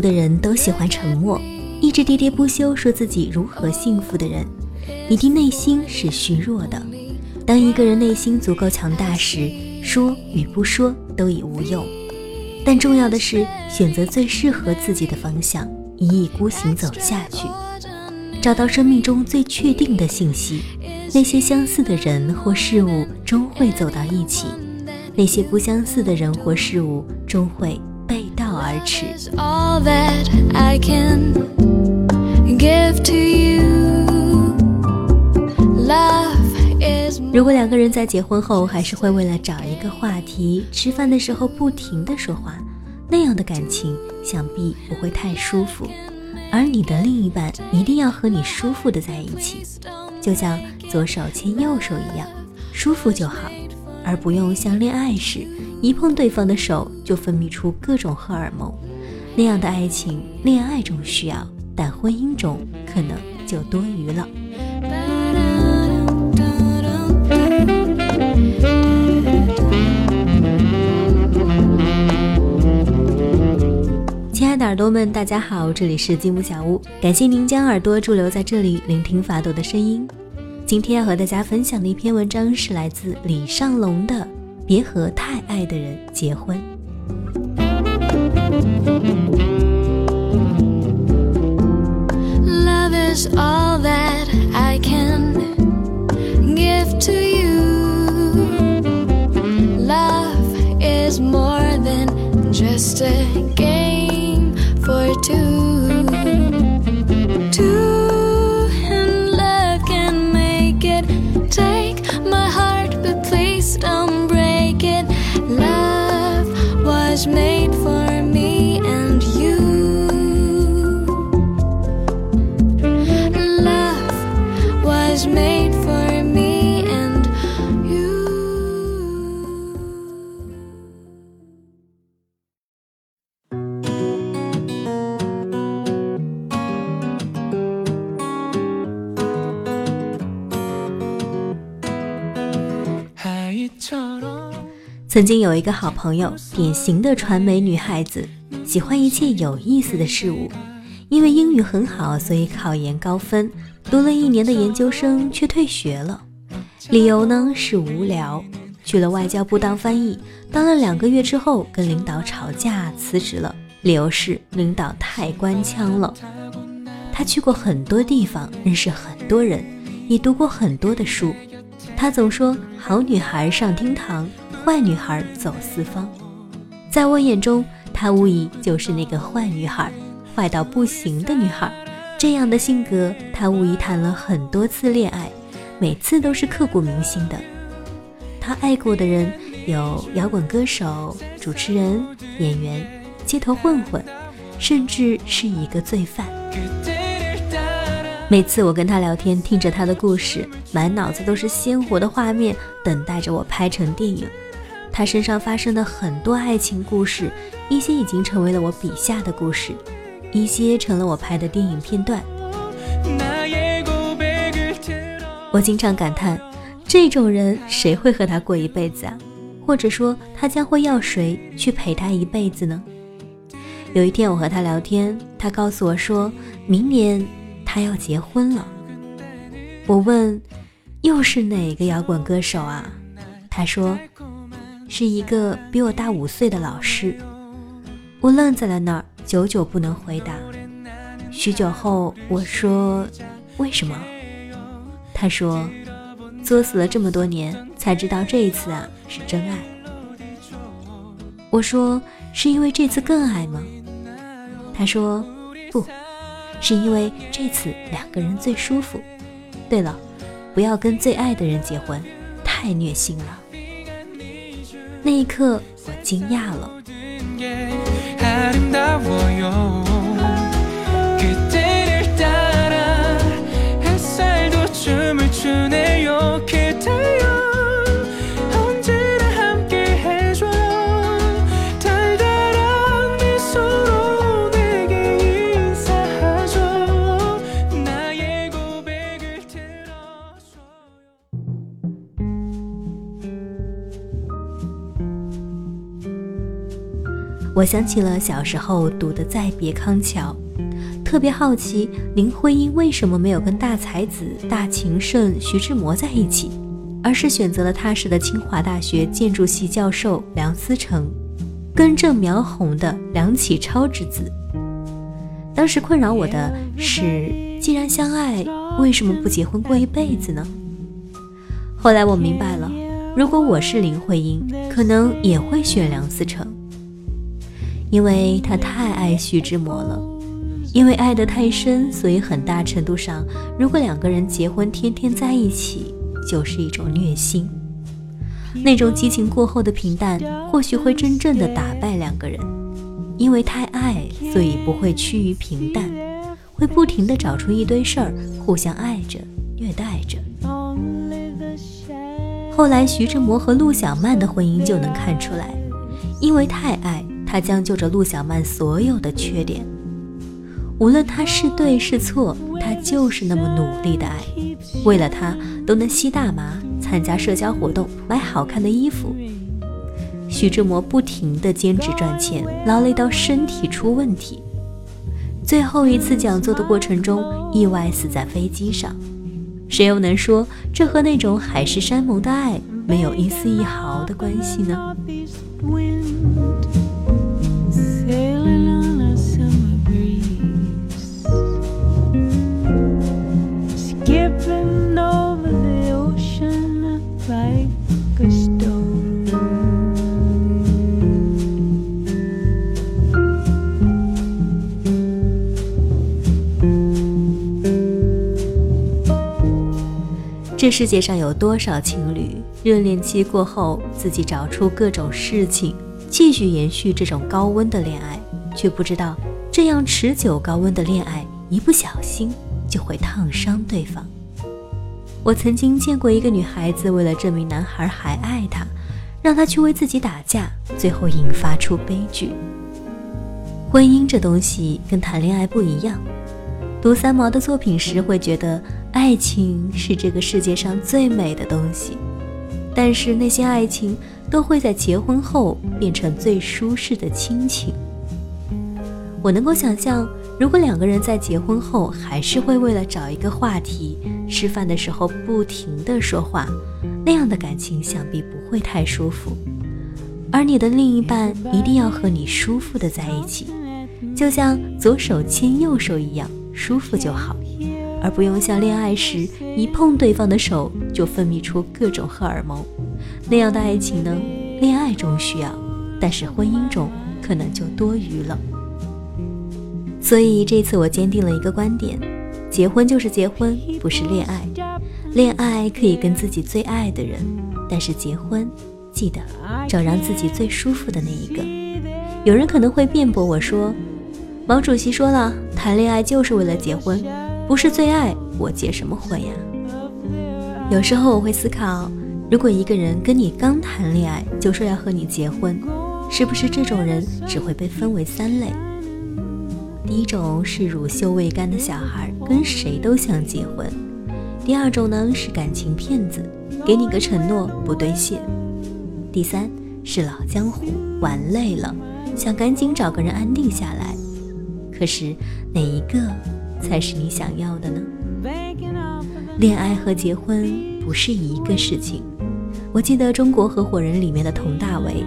的人都喜欢沉默，一直喋喋不休说自己如何幸福的人，一定内心是虚弱的。当一个人内心足够强大时，说与不说都已无用。但重要的是选择最适合自己的方向，一意孤行走下去，找到生命中最确定的信息。那些相似的人或事物终会走到一起，那些不相似的人或事物终会而驰。如果两个人在结婚后还是会为了找一个话题，吃饭的时候不停的说话，那样的感情想必不会太舒服。而你的另一半一定要和你舒服的在一起，就像左手牵右手一样，舒服就好，而不用像恋爱时一碰对方的手就分泌出各种荷尔蒙。那样的爱情，恋爱中需要，但婚姻中可能就多余了。亲爱的耳朵们，大家好，这里是积木小屋，感谢您将耳朵驻留在这里，聆听法朵的声音。今天要和大家分享的一篇文章是来自李尚龙的《别和太爱的人结婚》。mesmo nem 曾经有一个好朋友，典型的传媒女孩子，喜欢一切有意思的事物。因为英语很好，所以考研高分，读了一年的研究生却退学了。理由呢是无聊，去了外交部当翻译，当了两个月之后跟领导吵架辞职了。理由是领导太官腔了。他去过很多地方，认识很多人，也读过很多的书。他总说好女孩上厅堂。坏女孩走四方，在我眼中，她无疑就是那个坏女孩，坏到不行的女孩。这样的性格，她无疑谈了很多次恋爱，每次都是刻骨铭心的。她爱过的人有摇滚歌手、主持人、演员、街头混混，甚至是一个罪犯。每次我跟他聊天，听着他的故事，满脑子都是鲜活的画面，等待着我拍成电影。他身上发生的很多爱情故事，一些已经成为了我笔下的故事，一些成了我拍的电影片段。我经常感叹，这种人谁会和他过一辈子啊？或者说，他将会要谁去陪他一辈子呢？有一天我和他聊天，他告诉我说，明年他要结婚了。我问，又是哪个摇滚歌手啊？他说。是一个比我大五岁的老师，我愣在了那儿，久久不能回答。许久后，我说：“为什么？”他说：“作死了这么多年，才知道这一次啊是真爱。”我说：“是因为这次更爱吗？”他说：“不是因为这次两个人最舒服。对了，不要跟最爱的人结婚，太虐心了。”那一刻，我惊讶了。我想起了小时候读的再别康桥特别好奇林徽因为什么没有跟大才子大情圣徐志摩在一起而是选择了踏实的清华大学建筑系教授梁思成根正苗红的梁启超之子。当时困扰我的是既然相爱为什么不结婚过一辈子呢？后来我明白了如果我是林徽因可能也会选梁思成。因为他太爱徐志摩了，因为爱得太深，所以很大程度上，如果两个人结婚，天天在一起，就是一种虐心。那种激情过后的平淡，或许会真正的打败两个人。因为太爱，所以不会趋于平淡，会不停的找出一堆事儿，互相爱着、虐待着。后来，徐志摩和陆小曼的婚姻就能看出来，因为太爱。他将就着陆小曼所有的缺点，无论他是对是错，他就是那么努力的爱。为了他，都能吸大麻、参加社交活动、买好看的衣服。徐志摩不停地兼职赚钱，劳累到身体出问题。最后一次讲座的过程中，意外死在飞机上。谁又能说这和那种海誓山盟的爱没有一丝一毫的关系呢？世界上有多少情侣，热恋期过后自己找出各种事情，继续延续这种高温的恋爱，却不知道这样持久高温的恋爱，一不小心就会烫伤对方。我曾经见过一个女孩子，为了证明男孩还爱她，让他去为自己打架，最后引发出悲剧。婚姻这东西跟谈恋爱不一样。读三毛的作品时，会觉得爱情是这个世界上最美的东西，但是那些爱情都会在结婚后变成最舒适的亲情。我能够想象，如果两个人在结婚后还是会为了找一个话题，吃饭的时候不停的说话，那样的感情想必不会太舒服。而你的另一半一定要和你舒服的在一起，就像左手牵右手一样。舒服就好，而不用像恋爱时一碰对方的手就分泌出各种荷尔蒙。那样的爱情呢？恋爱中需要，但是婚姻中可能就多余了。所以这次我坚定了一个观点：结婚就是结婚，不是恋爱。恋爱可以跟自己最爱的人，但是结婚，记得找让自己最舒服的那一个。有人可能会辩驳我说。毛主席说了，谈恋爱就是为了结婚，不是最爱，我结什么婚呀？有时候我会思考，如果一个人跟你刚谈恋爱就说要和你结婚，是不是这种人只会被分为三类？第一种是乳臭未干的小孩，跟谁都想结婚；第二种呢是感情骗子，给你个承诺不兑现；第三是老江湖，玩累了，想赶紧找个人安定下来。可是哪一个才是你想要的呢？恋爱和结婚不是一个事情。我记得《中国合伙人》里面的佟大为，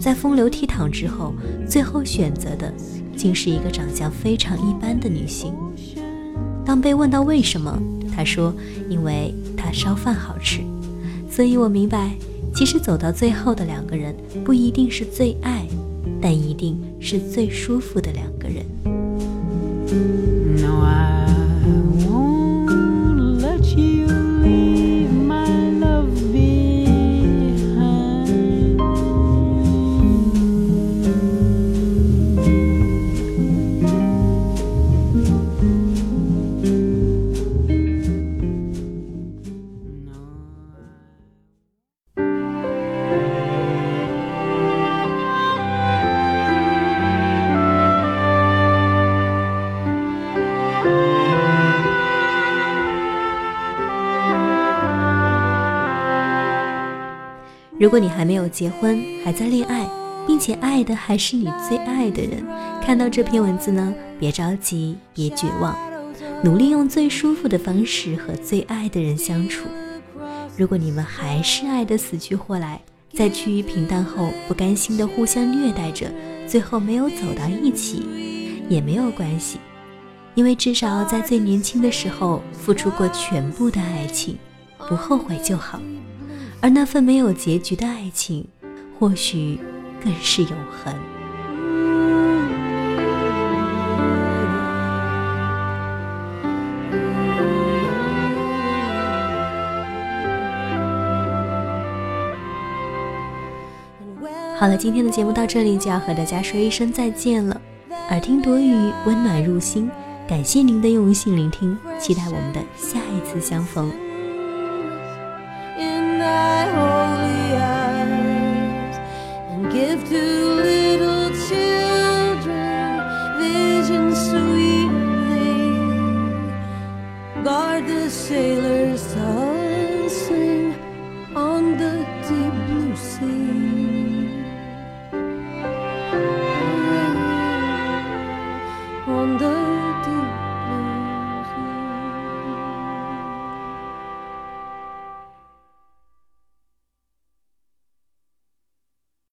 在风流倜傥之后，最后选择的竟是一个长相非常一般的女性。当被问到为什么，他说：“因为她烧饭好吃。”所以我明白，其实走到最后的两个人，不一定是最爱，但一定是最舒服的两如果你还没有结婚，还在恋爱，并且爱的还是你最爱的人。看到这篇文字呢，别着急，别绝望，努力用最舒服的方式和最爱的人相处。如果你们还是爱得死去活来，在趋于平淡后不甘心的互相虐待着，最后没有走到一起，也没有关系，因为至少在最年轻的时候付出过全部的爱情，不后悔就好。而那份没有结局的爱情，或许更是永恒。好了，今天的节目到这里就要和大家说一声再见了。耳听朵语，温暖入心，感谢您的用心聆听，期待我们的下一次相逢。Thy holy eyes and give to little children visions sweet guard the sailors tossing on the deep blue sea